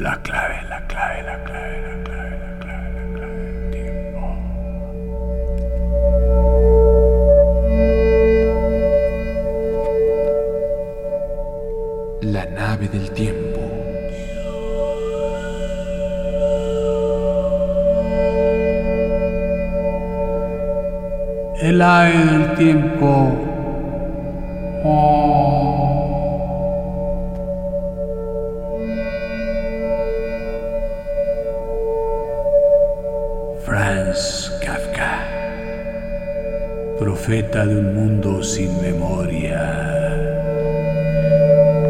La clave, la clave, la clave, la clave, la clave, la clave del tiempo. La nave del tiempo. El ave del tiempo. Oh. Profeta de un mundo sin memoria.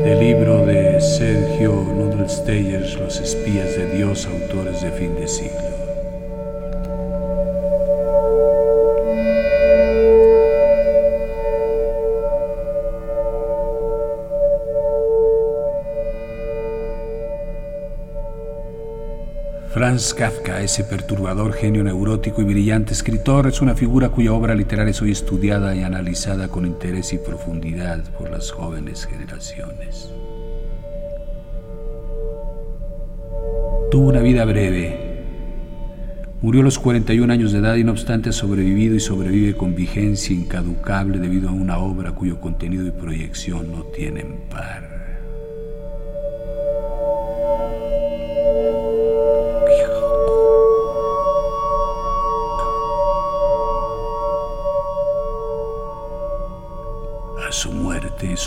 Del libro de Sergio Nudelsteyer, Los espías de Dios, autores de fin de siglo. Franz Kafka, ese perturbador genio neurótico y brillante escritor, es una figura cuya obra literaria es hoy estudiada y analizada con interés y profundidad por las jóvenes generaciones. Tuvo una vida breve. Murió a los 41 años de edad y no obstante ha sobrevivido y sobrevive con vigencia incaducable debido a una obra cuyo contenido y proyección no tienen par.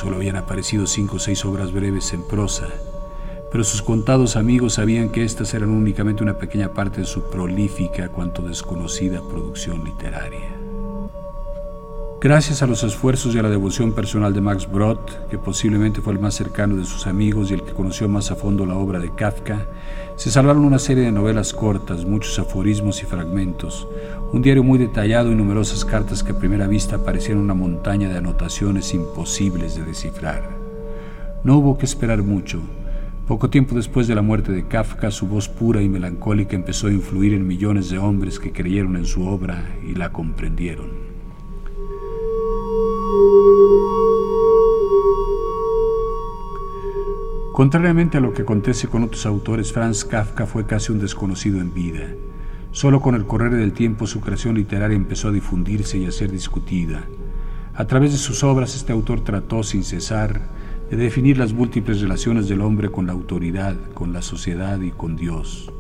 Solo habían aparecido cinco o seis obras breves en prosa, pero sus contados amigos sabían que estas eran únicamente una pequeña parte de su prolífica, cuanto desconocida producción literaria. Gracias a los esfuerzos y a la devoción personal de Max Brod, que posiblemente fue el más cercano de sus amigos y el que conoció más a fondo la obra de Kafka, se salvaron una serie de novelas cortas, muchos aforismos y fragmentos, un diario muy detallado y numerosas cartas que a primera vista parecían una montaña de anotaciones imposibles de descifrar. No hubo que esperar mucho. Poco tiempo después de la muerte de Kafka, su voz pura y melancólica empezó a influir en millones de hombres que creyeron en su obra y la comprendieron. Contrariamente a lo que acontece con otros autores, Franz Kafka fue casi un desconocido en vida. Solo con el correr del tiempo su creación literaria empezó a difundirse y a ser discutida. A través de sus obras este autor trató sin cesar de definir las múltiples relaciones del hombre con la autoridad, con la sociedad y con Dios.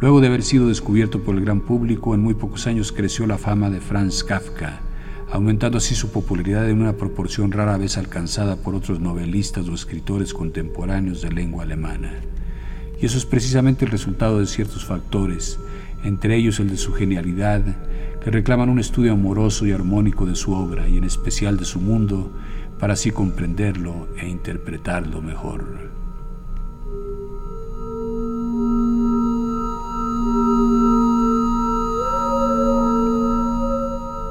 Luego de haber sido descubierto por el gran público, en muy pocos años creció la fama de Franz Kafka, aumentando así su popularidad en una proporción rara vez alcanzada por otros novelistas o escritores contemporáneos de lengua alemana. Y eso es precisamente el resultado de ciertos factores, entre ellos el de su genialidad, que reclaman un estudio amoroso y armónico de su obra y en especial de su mundo, para así comprenderlo e interpretarlo mejor.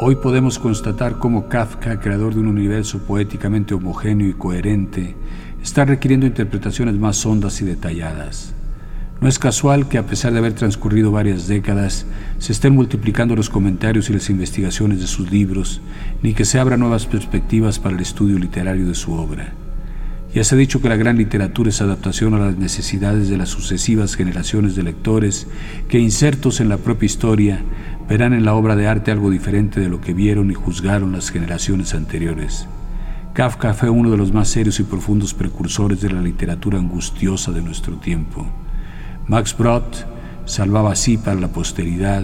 Hoy podemos constatar cómo Kafka, creador de un universo poéticamente homogéneo y coherente, está requiriendo interpretaciones más hondas y detalladas. No es casual que a pesar de haber transcurrido varias décadas, se estén multiplicando los comentarios y las investigaciones de sus libros, ni que se abran nuevas perspectivas para el estudio literario de su obra. Ya se ha dicho que la gran literatura es adaptación a las necesidades de las sucesivas generaciones de lectores que, insertos en la propia historia, verán en la obra de arte algo diferente de lo que vieron y juzgaron las generaciones anteriores. Kafka fue uno de los más serios y profundos precursores de la literatura angustiosa de nuestro tiempo. Max Brod salvaba así para la posteridad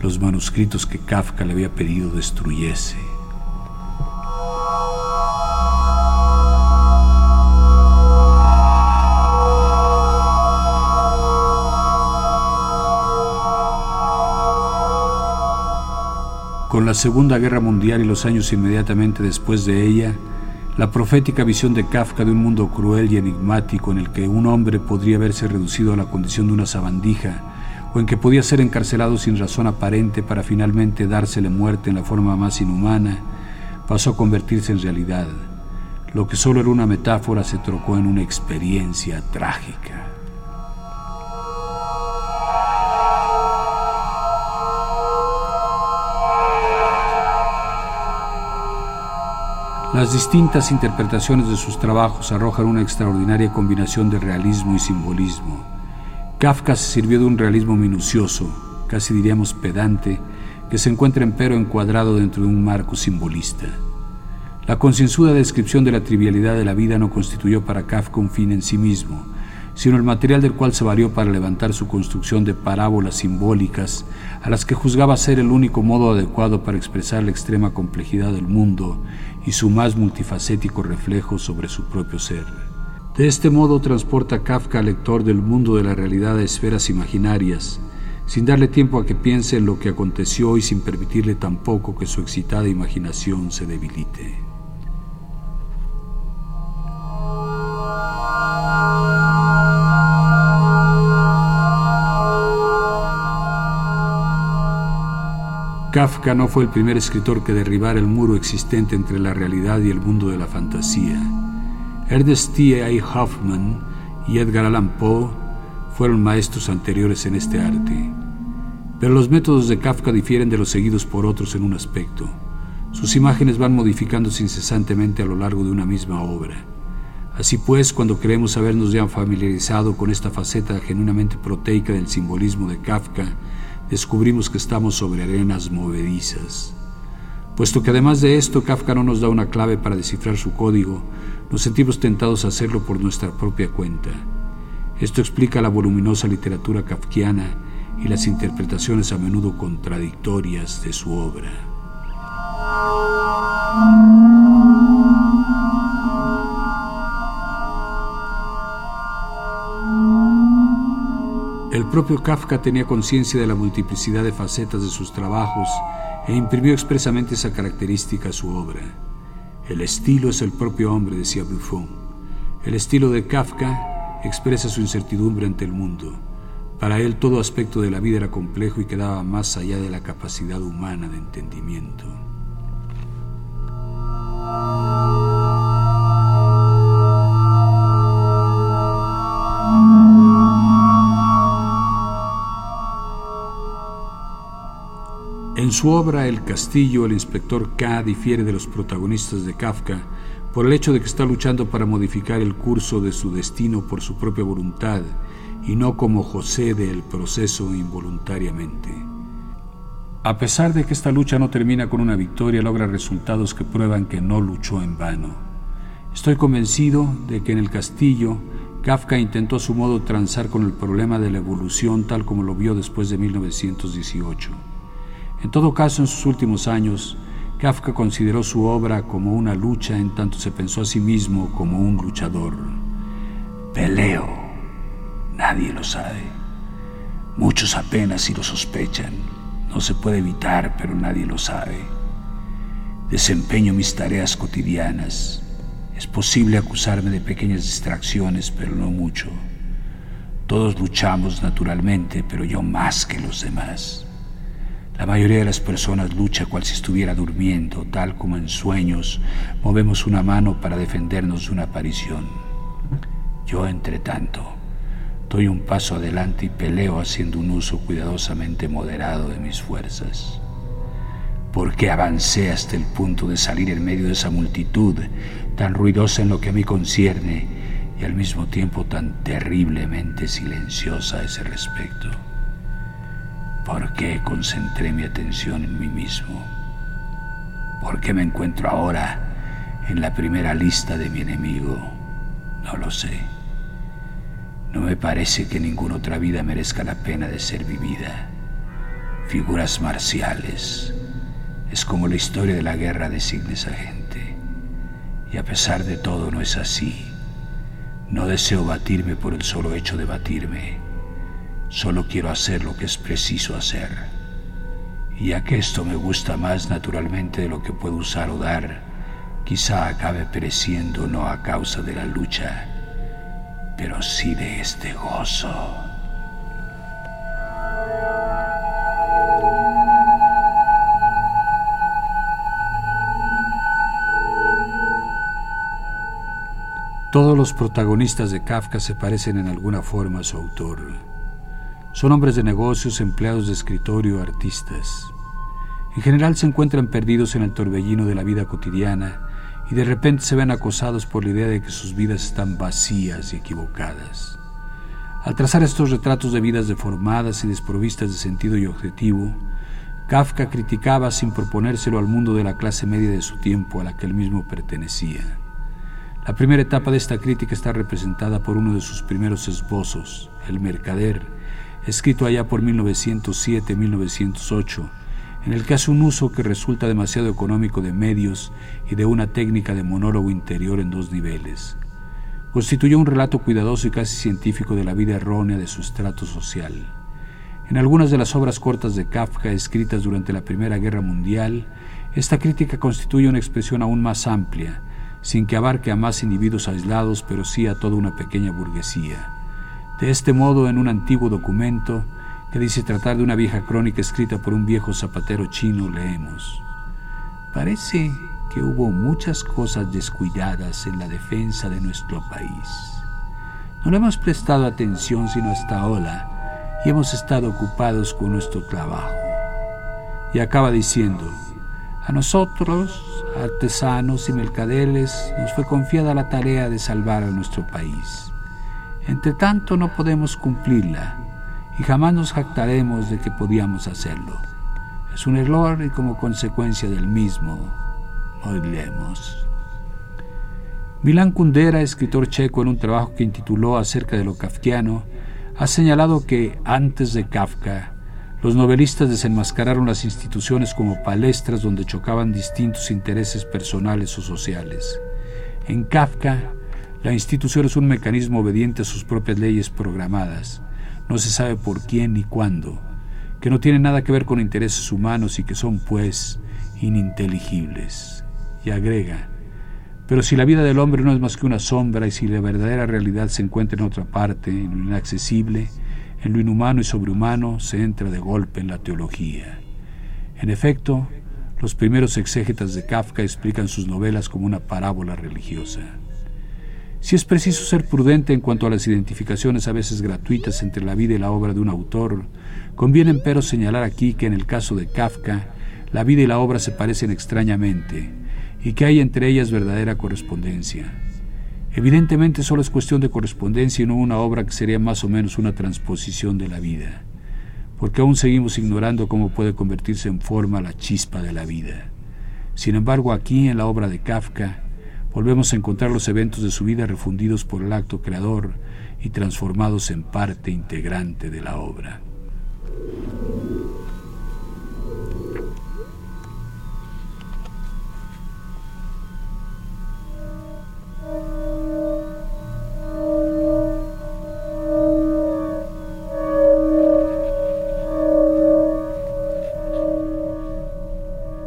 los manuscritos que Kafka le había pedido destruyese. Con la Segunda Guerra Mundial y los años inmediatamente después de ella, la profética visión de Kafka de un mundo cruel y enigmático en el que un hombre podría verse reducido a la condición de una sabandija, o en que podía ser encarcelado sin razón aparente para finalmente dársele muerte en la forma más inhumana, pasó a convertirse en realidad. Lo que solo era una metáfora se trocó en una experiencia trágica. Las distintas interpretaciones de sus trabajos arrojan una extraordinaria combinación de realismo y simbolismo. Kafka se sirvió de un realismo minucioso, casi diríamos pedante, que se encuentra empero encuadrado dentro de un marco simbolista. La concienzuda descripción de la trivialidad de la vida no constituyó para Kafka un fin en sí mismo, sino el material del cual se valió para levantar su construcción de parábolas simbólicas, a las que juzgaba ser el único modo adecuado para expresar la extrema complejidad del mundo y su más multifacético reflejo sobre su propio ser. De este modo transporta Kafka al lector del mundo de la realidad a esferas imaginarias, sin darle tiempo a que piense en lo que aconteció y sin permitirle tampoco que su excitada imaginación se debilite. Kafka no fue el primer escritor que derribara el muro existente entre la realidad y el mundo de la fantasía. Ernest T. A. Hoffman y Edgar Allan Poe fueron maestros anteriores en este arte. Pero los métodos de Kafka difieren de los seguidos por otros en un aspecto. Sus imágenes van modificándose incesantemente a lo largo de una misma obra. Así pues, cuando creemos habernos ya familiarizado con esta faceta genuinamente proteica del simbolismo de Kafka, descubrimos que estamos sobre arenas movedizas. Puesto que además de esto Kafka no nos da una clave para descifrar su código, nos sentimos tentados a hacerlo por nuestra propia cuenta. Esto explica la voluminosa literatura kafkiana y las interpretaciones a menudo contradictorias de su obra. Propio Kafka tenía conciencia de la multiplicidad de facetas de sus trabajos e imprimió expresamente esa característica a su obra. El estilo es el propio hombre, decía Buffon. El estilo de Kafka expresa su incertidumbre ante el mundo. Para él todo aspecto de la vida era complejo y quedaba más allá de la capacidad humana de entendimiento. En su obra El Castillo, el inspector K difiere de los protagonistas de Kafka por el hecho de que está luchando para modificar el curso de su destino por su propia voluntad y no como José del proceso involuntariamente. A pesar de que esta lucha no termina con una victoria, logra resultados que prueban que no luchó en vano. Estoy convencido de que en el castillo Kafka intentó a su modo transar con el problema de la evolución tal como lo vio después de 1918. En todo caso, en sus últimos años, Kafka consideró su obra como una lucha en tanto se pensó a sí mismo como un luchador. Peleo. Nadie lo sabe. Muchos apenas si lo sospechan. No se puede evitar, pero nadie lo sabe. Desempeño mis tareas cotidianas. Es posible acusarme de pequeñas distracciones, pero no mucho. Todos luchamos naturalmente, pero yo más que los demás. La mayoría de las personas lucha cual si estuviera durmiendo, tal como en sueños movemos una mano para defendernos de una aparición. Yo, entre tanto, doy un paso adelante y peleo haciendo un uso cuidadosamente moderado de mis fuerzas. Porque avancé hasta el punto de salir en medio de esa multitud tan ruidosa en lo que a mí concierne y al mismo tiempo tan terriblemente silenciosa a ese respecto. ¿Por qué concentré mi atención en mí mismo? ¿Por qué me encuentro ahora en la primera lista de mi enemigo? No lo sé. No me parece que ninguna otra vida merezca la pena de ser vivida. Figuras marciales. Es como la historia de la guerra designa esa gente. Y a pesar de todo no es así. No deseo batirme por el solo hecho de batirme Solo quiero hacer lo que es preciso hacer. Y ya que esto me gusta más naturalmente de lo que puedo usar o dar, quizá acabe pereciendo no a causa de la lucha, pero sí de este gozo. Todos los protagonistas de Kafka se parecen en alguna forma a su autor. Son hombres de negocios, empleados de escritorio, artistas. En general se encuentran perdidos en el torbellino de la vida cotidiana y de repente se ven acosados por la idea de que sus vidas están vacías y equivocadas. Al trazar estos retratos de vidas deformadas y desprovistas de sentido y objetivo, Kafka criticaba sin proponérselo al mundo de la clase media de su tiempo a la que él mismo pertenecía. La primera etapa de esta crítica está representada por uno de sus primeros esbozos, El Mercader, escrito allá por 1907-1908, en el que hace un uso que resulta demasiado económico de medios y de una técnica de monólogo interior en dos niveles. Constituyó un relato cuidadoso y casi científico de la vida errónea de su estrato social. En algunas de las obras cortas de Kafka escritas durante la Primera Guerra Mundial, esta crítica constituye una expresión aún más amplia, sin que abarque a más individuos aislados, pero sí a toda una pequeña burguesía. De este modo, en un antiguo documento que dice tratar de una vieja crónica escrita por un viejo zapatero chino, leemos, Parece que hubo muchas cosas descuidadas en la defensa de nuestro país. No le hemos prestado atención sino hasta ahora y hemos estado ocupados con nuestro trabajo. Y acaba diciendo, a nosotros, artesanos y mercaderes, nos fue confiada la tarea de salvar a nuestro país. Entre tanto no podemos cumplirla y jamás nos jactaremos de que podíamos hacerlo. Es un error y como consecuencia del mismo moriremos. Milán Kundera, escritor checo en un trabajo que intituló acerca de lo kafkiano, ha señalado que antes de Kafka, los novelistas desenmascararon las instituciones como palestras donde chocaban distintos intereses personales o sociales. En Kafka, la institución es un mecanismo obediente a sus propias leyes programadas. No se sabe por quién ni cuándo, que no tiene nada que ver con intereses humanos y que son, pues, ininteligibles. Y agrega, pero si la vida del hombre no es más que una sombra y si la verdadera realidad se encuentra en otra parte, en lo inaccesible, en lo inhumano y sobrehumano se entra de golpe en la teología. En efecto, los primeros exégetas de Kafka explican sus novelas como una parábola religiosa. Si es preciso ser prudente en cuanto a las identificaciones a veces gratuitas entre la vida y la obra de un autor, conviene empero señalar aquí que en el caso de Kafka, la vida y la obra se parecen extrañamente y que hay entre ellas verdadera correspondencia. Evidentemente solo es cuestión de correspondencia y no una obra que sería más o menos una transposición de la vida, porque aún seguimos ignorando cómo puede convertirse en forma la chispa de la vida. Sin embargo, aquí en la obra de Kafka volvemos a encontrar los eventos de su vida refundidos por el acto creador y transformados en parte integrante de la obra.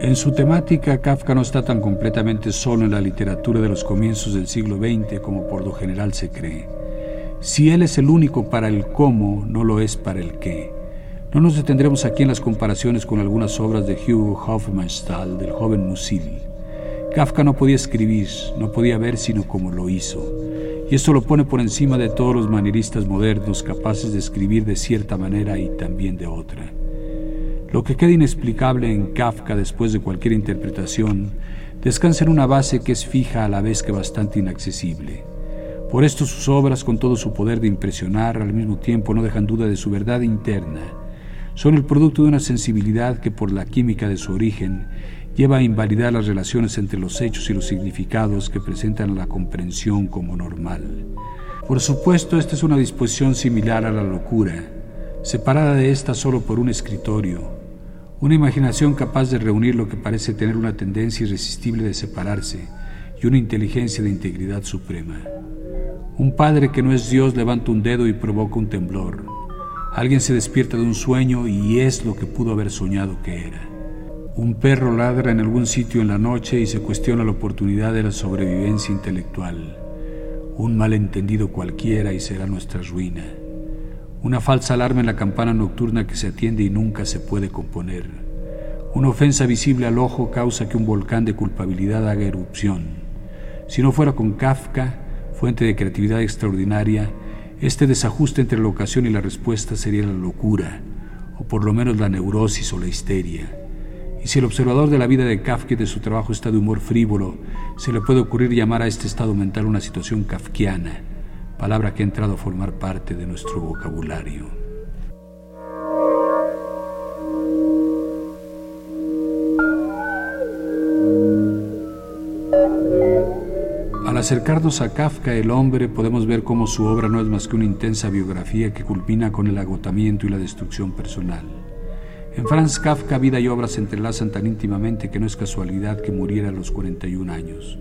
En su temática, Kafka no está tan completamente solo en la literatura de los comienzos del siglo XX como por lo general se cree. Si él es el único para el cómo, no lo es para el qué. No nos detendremos aquí en las comparaciones con algunas obras de Hugo Hofmannsthal, del joven Musil. Kafka no podía escribir, no podía ver sino como lo hizo. Y esto lo pone por encima de todos los manieristas modernos capaces de escribir de cierta manera y también de otra. Lo que queda inexplicable en Kafka después de cualquier interpretación descansa en una base que es fija a la vez que bastante inaccesible. Por esto sus obras, con todo su poder de impresionar, al mismo tiempo no dejan duda de su verdad interna. Son el producto de una sensibilidad que por la química de su origen lleva a invalidar las relaciones entre los hechos y los significados que presentan a la comprensión como normal. Por supuesto, esta es una disposición similar a la locura, separada de esta solo por un escritorio, una imaginación capaz de reunir lo que parece tener una tendencia irresistible de separarse y una inteligencia de integridad suprema. Un padre que no es Dios levanta un dedo y provoca un temblor. Alguien se despierta de un sueño y es lo que pudo haber soñado que era. Un perro ladra en algún sitio en la noche y se cuestiona la oportunidad de la sobrevivencia intelectual. Un malentendido cualquiera y será nuestra ruina. Una falsa alarma en la campana nocturna que se atiende y nunca se puede componer. Una ofensa visible al ojo causa que un volcán de culpabilidad haga erupción. Si no fuera con Kafka, fuente de creatividad extraordinaria, este desajuste entre la ocasión y la respuesta sería la locura, o por lo menos la neurosis o la histeria. Y si el observador de la vida de Kafka y de su trabajo está de humor frívolo, se le puede ocurrir llamar a este estado mental una situación kafkiana, palabra que ha entrado a formar parte de nuestro vocabulario. Al acercarnos a Kafka el hombre podemos ver cómo su obra no es más que una intensa biografía que culmina con el agotamiento y la destrucción personal. En Franz Kafka vida y obra se entrelazan tan íntimamente que no es casualidad que muriera a los 41 años.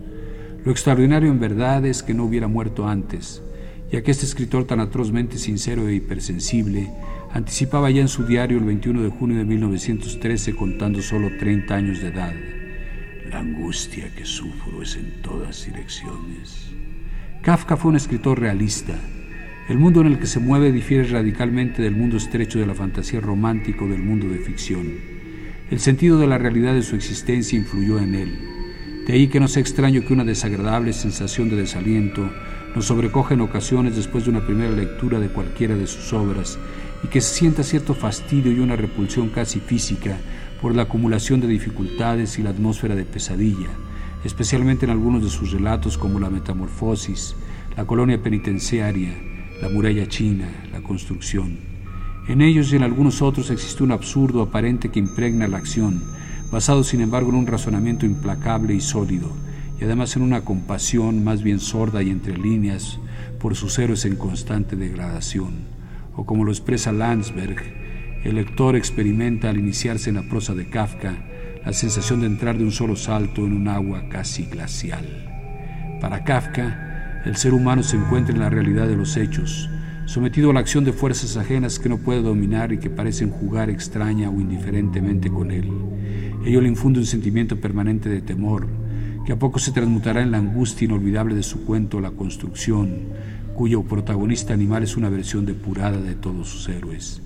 Lo extraordinario en verdad es que no hubiera muerto antes, ya que este escritor tan atrozmente sincero e hipersensible anticipaba ya en su diario el 21 de junio de 1913 contando solo 30 años de edad. La angustia que sufro es en todas direcciones. Kafka fue un escritor realista, el mundo en el que se mueve difiere radicalmente del mundo estrecho de la fantasía romántica o del mundo de ficción. El sentido de la realidad de su existencia influyó en él. De ahí que no sea extraño que una desagradable sensación de desaliento nos sobrecoja en ocasiones después de una primera lectura de cualquiera de sus obras y que se sienta cierto fastidio y una repulsión casi física por la acumulación de dificultades y la atmósfera de pesadilla, especialmente en algunos de sus relatos como La Metamorfosis, La Colonia Penitenciaria, la muralla china, la construcción. En ellos y en algunos otros existe un absurdo aparente que impregna la acción, basado sin embargo en un razonamiento implacable y sólido, y además en una compasión más bien sorda y entre líneas por sus héroes en constante degradación. O como lo expresa Landsberg, el lector experimenta al iniciarse en la prosa de Kafka la sensación de entrar de un solo salto en un agua casi glacial. Para Kafka, el ser humano se encuentra en la realidad de los hechos, sometido a la acción de fuerzas ajenas que no puede dominar y que parecen jugar extraña o indiferentemente con él. Ello le infunde un sentimiento permanente de temor, que a poco se transmutará en la angustia inolvidable de su cuento La Construcción, cuyo protagonista animal es una versión depurada de todos sus héroes.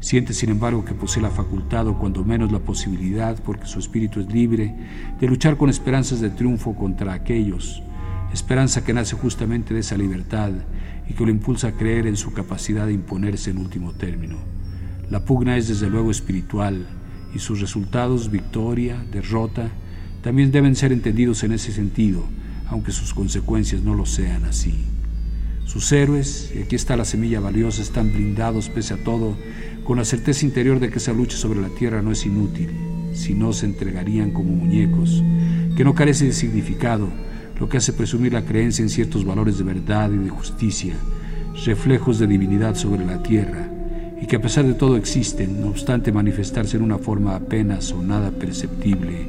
Siente, sin embargo, que posee la facultad o cuando menos la posibilidad, porque su espíritu es libre, de luchar con esperanzas de triunfo contra aquellos esperanza que nace justamente de esa libertad y que lo impulsa a creer en su capacidad de imponerse en último término. La pugna es desde luego espiritual y sus resultados, victoria, derrota, también deben ser entendidos en ese sentido, aunque sus consecuencias no lo sean así. Sus héroes, y aquí está la semilla valiosa, están blindados pese a todo, con la certeza interior de que esa lucha sobre la tierra no es inútil, si no se entregarían como muñecos, que no carece de significado, lo que hace presumir la creencia en ciertos valores de verdad y de justicia, reflejos de divinidad sobre la tierra, y que a pesar de todo existen, no obstante manifestarse en una forma apenas o nada perceptible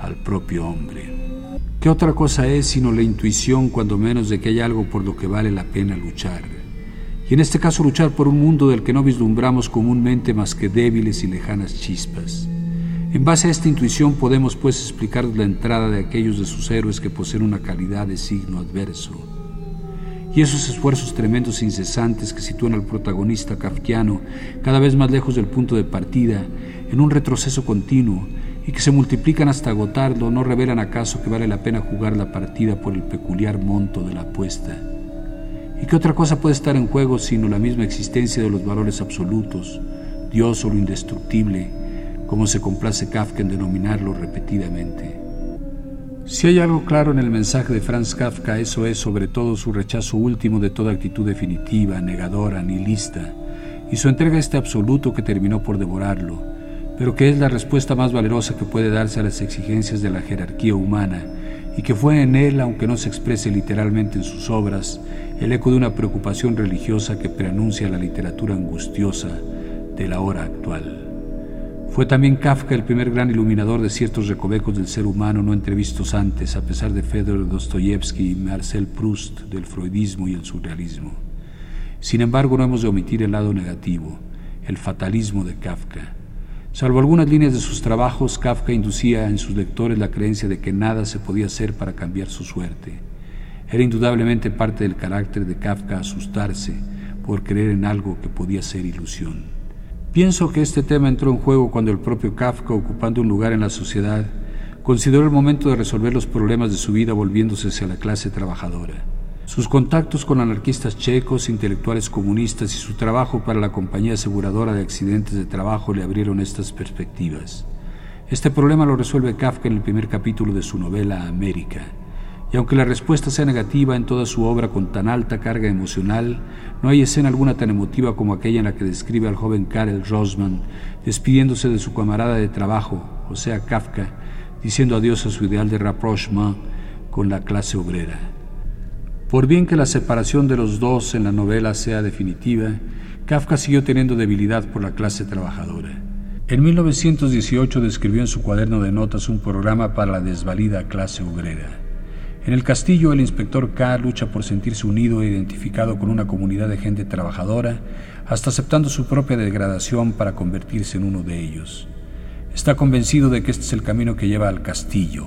al propio hombre. ¿Qué otra cosa es sino la intuición, cuando menos, de que hay algo por lo que vale la pena luchar? Y en este caso luchar por un mundo del que no vislumbramos comúnmente más que débiles y lejanas chispas. En base a esta intuición podemos pues explicar la entrada de aquellos de sus héroes que poseen una calidad de signo adverso. Y esos esfuerzos tremendos e incesantes que sitúan al protagonista kafkiano cada vez más lejos del punto de partida, en un retroceso continuo, y que se multiplican hasta agotarlo, no revelan acaso que vale la pena jugar la partida por el peculiar monto de la apuesta. ¿Y qué otra cosa puede estar en juego sino la misma existencia de los valores absolutos, Dios o lo indestructible, como se complace Kafka en denominarlo repetidamente. Si hay algo claro en el mensaje de Franz Kafka, eso es sobre todo su rechazo último de toda actitud definitiva, negadora, nihilista, y su entrega a este absoluto que terminó por devorarlo, pero que es la respuesta más valerosa que puede darse a las exigencias de la jerarquía humana, y que fue en él, aunque no se exprese literalmente en sus obras, el eco de una preocupación religiosa que preanuncia la literatura angustiosa de la hora actual. Fue también Kafka el primer gran iluminador de ciertos recovecos del ser humano no entrevistos antes, a pesar de Fedor Dostoyevsky y Marcel Proust, del freudismo y el surrealismo. Sin embargo, no hemos de omitir el lado negativo, el fatalismo de Kafka. Salvo algunas líneas de sus trabajos, Kafka inducía en sus lectores la creencia de que nada se podía hacer para cambiar su suerte. Era indudablemente parte del carácter de Kafka asustarse por creer en algo que podía ser ilusión. Pienso que este tema entró en juego cuando el propio Kafka, ocupando un lugar en la sociedad, consideró el momento de resolver los problemas de su vida volviéndose hacia la clase trabajadora. Sus contactos con anarquistas checos, intelectuales comunistas y su trabajo para la compañía aseguradora de accidentes de trabajo le abrieron estas perspectivas. Este problema lo resuelve Kafka en el primer capítulo de su novela América. Y aunque la respuesta sea negativa en toda su obra con tan alta carga emocional, no hay escena alguna tan emotiva como aquella en la que describe al joven Karel Rosman despidiéndose de su camarada de trabajo, o sea, Kafka, diciendo adiós a su ideal de rapprochement con la clase obrera. Por bien que la separación de los dos en la novela sea definitiva, Kafka siguió teniendo debilidad por la clase trabajadora. En 1918 describió en su cuaderno de notas un programa para la desvalida clase obrera. En el castillo, el inspector K lucha por sentirse unido e identificado con una comunidad de gente trabajadora, hasta aceptando su propia degradación para convertirse en uno de ellos. Está convencido de que este es el camino que lleva al castillo,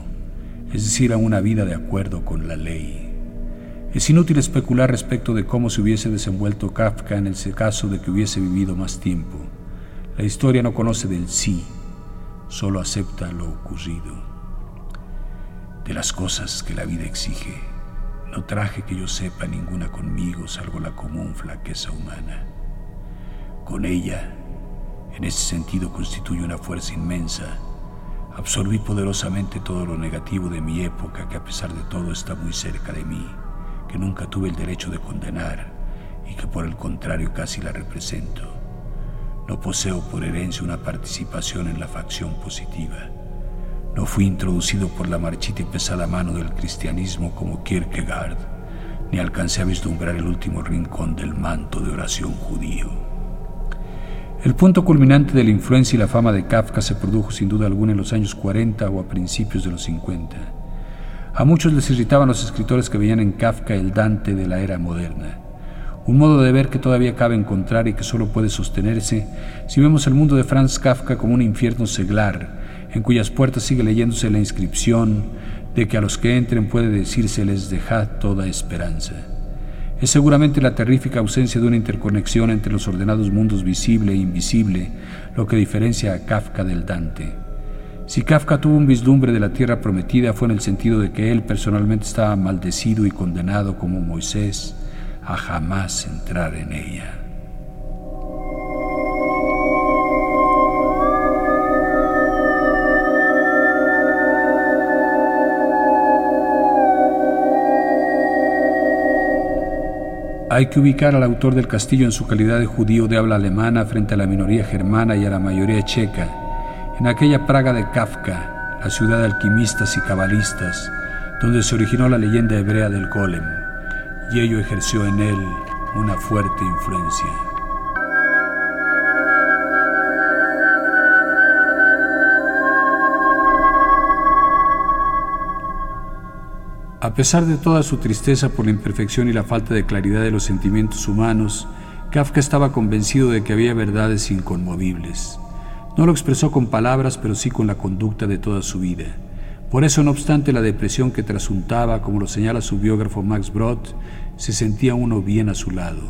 es decir, a una vida de acuerdo con la ley. Es inútil especular respecto de cómo se hubiese desenvuelto Kafka en el caso de que hubiese vivido más tiempo. La historia no conoce del sí, solo acepta lo ocurrido. De las cosas que la vida exige, no traje que yo sepa ninguna conmigo salvo la común flaqueza humana. Con ella, en ese sentido, constituye una fuerza inmensa. Absorbí poderosamente todo lo negativo de mi época que a pesar de todo está muy cerca de mí que nunca tuve el derecho de condenar y que por el contrario casi la represento. No poseo por herencia una participación en la facción positiva. No fui introducido por la marchita y pesada mano del cristianismo como Kierkegaard, ni alcancé a vislumbrar el último rincón del manto de oración judío. El punto culminante de la influencia y la fama de Kafka se produjo sin duda alguna en los años 40 o a principios de los 50. A muchos les irritaban los escritores que veían en Kafka el Dante de la era moderna. Un modo de ver que todavía cabe encontrar y que solo puede sostenerse si vemos el mundo de Franz Kafka como un infierno seglar, en cuyas puertas sigue leyéndose la inscripción de que a los que entren puede decirse les dejad toda esperanza. Es seguramente la terrífica ausencia de una interconexión entre los ordenados mundos visible e invisible lo que diferencia a Kafka del Dante. Si Kafka tuvo un vislumbre de la tierra prometida fue en el sentido de que él personalmente estaba maldecido y condenado como Moisés a jamás entrar en ella. Hay que ubicar al autor del castillo en su calidad de judío de habla alemana frente a la minoría germana y a la mayoría checa, en aquella Praga de Kafka, la ciudad de alquimistas y cabalistas, donde se originó la leyenda hebrea del golem, y ello ejerció en él una fuerte influencia. A pesar de toda su tristeza por la imperfección y la falta de claridad de los sentimientos humanos, Kafka estaba convencido de que había verdades inconmovibles. No lo expresó con palabras, pero sí con la conducta de toda su vida. Por eso, no obstante la depresión que trasuntaba, como lo señala su biógrafo Max Brod, se sentía uno bien a su lado.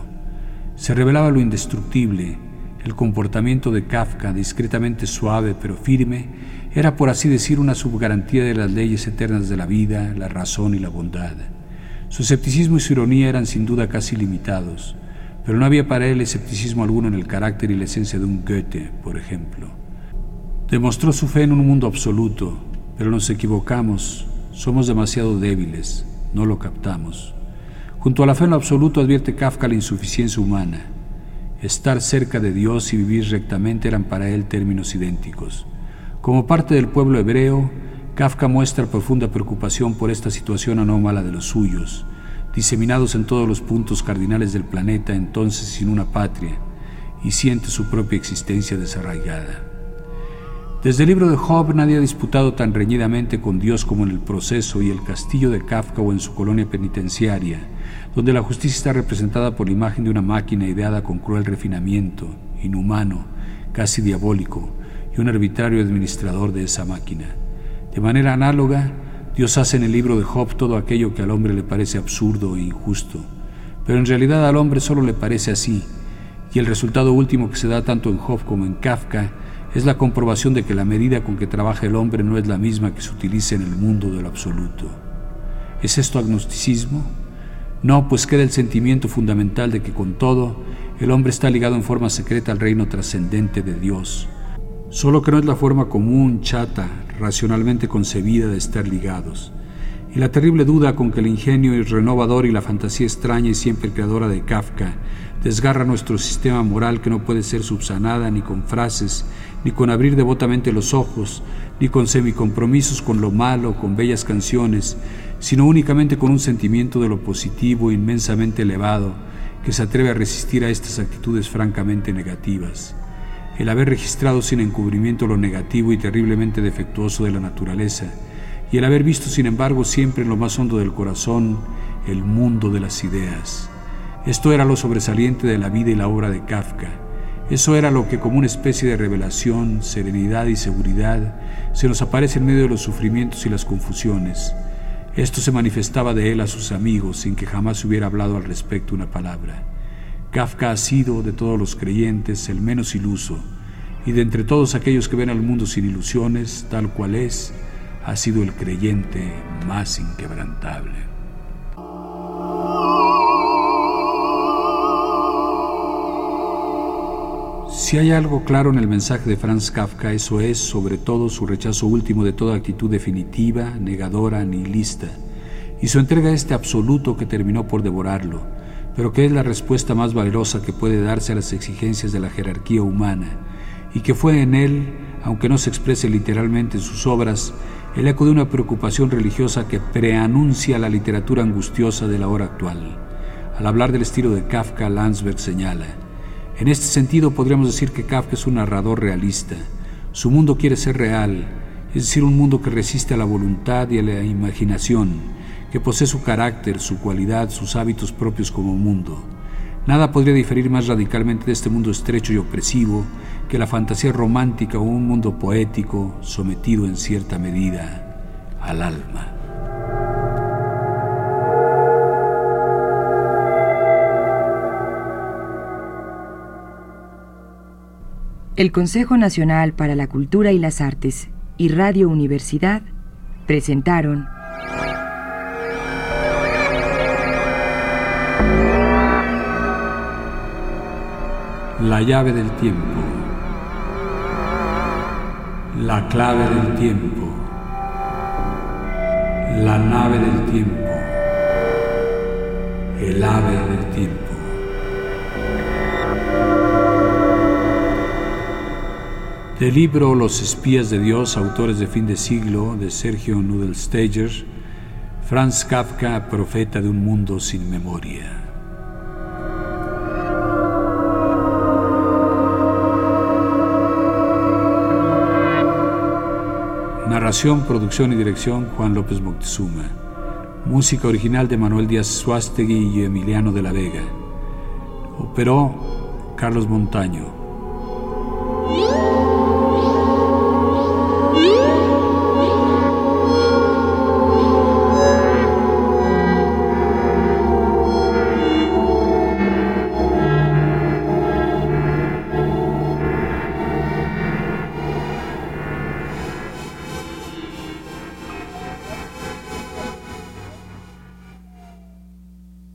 Se revelaba lo indestructible, el comportamiento de Kafka, discretamente suave pero firme, era por así decir una subgarantía de las leyes eternas de la vida, la razón y la bondad. Su escepticismo y su ironía eran sin duda casi limitados pero no había para él escepticismo alguno en el carácter y la esencia de un Goethe, por ejemplo. Demostró su fe en un mundo absoluto, pero nos equivocamos, somos demasiado débiles, no lo captamos. Junto a la fe en lo absoluto advierte Kafka la insuficiencia humana. Estar cerca de Dios y vivir rectamente eran para él términos idénticos. Como parte del pueblo hebreo, Kafka muestra profunda preocupación por esta situación anómala de los suyos, diseminados en todos los puntos cardinales del planeta, entonces sin una patria, y siente su propia existencia desarraigada. Desde el libro de Job nadie ha disputado tan reñidamente con Dios como en el proceso y el castillo de Kafka o en su colonia penitenciaria, donde la justicia está representada por la imagen de una máquina ideada con cruel refinamiento inhumano, casi diabólico, y un arbitrario administrador de esa máquina. De manera análoga, Dios hace en el libro de Job todo aquello que al hombre le parece absurdo e injusto, pero en realidad al hombre solo le parece así, y el resultado último que se da tanto en Job como en Kafka es la comprobación de que la medida con que trabaja el hombre no es la misma que se utiliza en el mundo del absoluto. ¿Es esto agnosticismo? No, pues queda el sentimiento fundamental de que con todo el hombre está ligado en forma secreta al reino trascendente de Dios, solo que no es la forma común, chata, racionalmente concebida de estar ligados. Y la terrible duda con que el ingenio renovador y la fantasía extraña y siempre creadora de Kafka desgarra nuestro sistema moral que no puede ser subsanada ni con frases, ni con abrir devotamente los ojos, ni con semicompromisos con lo malo, con bellas canciones, sino únicamente con un sentimiento de lo positivo inmensamente elevado que se atreve a resistir a estas actitudes francamente negativas. El haber registrado sin encubrimiento lo negativo y terriblemente defectuoso de la naturaleza, y el haber visto sin embargo siempre en lo más hondo del corazón el mundo de las ideas. Esto era lo sobresaliente de la vida y la obra de Kafka. Eso era lo que como una especie de revelación, serenidad y seguridad se nos aparece en medio de los sufrimientos y las confusiones. Esto se manifestaba de él a sus amigos sin que jamás hubiera hablado al respecto una palabra. Kafka ha sido, de todos los creyentes, el menos iluso, y de entre todos aquellos que ven al mundo sin ilusiones, tal cual es, ha sido el creyente más inquebrantable. Si hay algo claro en el mensaje de Franz Kafka, eso es sobre todo su rechazo último de toda actitud definitiva, negadora, nihilista, y su entrega a este absoluto que terminó por devorarlo, pero que es la respuesta más valerosa que puede darse a las exigencias de la jerarquía humana, y que fue en él, aunque no se exprese literalmente en sus obras, el eco de una preocupación religiosa que preanuncia la literatura angustiosa de la hora actual. Al hablar del estilo de Kafka, Landsberg señala, en este sentido podríamos decir que Kafka es un narrador realista. Su mundo quiere ser real, es decir, un mundo que resiste a la voluntad y a la imaginación, que posee su carácter, su cualidad, sus hábitos propios como mundo. Nada podría diferir más radicalmente de este mundo estrecho y opresivo que la fantasía romántica o un mundo poético sometido en cierta medida al alma. El Consejo Nacional para la Cultura y las Artes y Radio Universidad presentaron La llave del tiempo. La clave del tiempo. La nave del tiempo. El ave del tiempo. Del libro Los espías de Dios, autores de fin de siglo, de Sergio Nudelsteger, Franz Kafka, profeta de un mundo sin memoria. Producción y dirección Juan López Moctezuma. Música original de Manuel Díaz Suástegui y Emiliano de la Vega. Operó Carlos Montaño.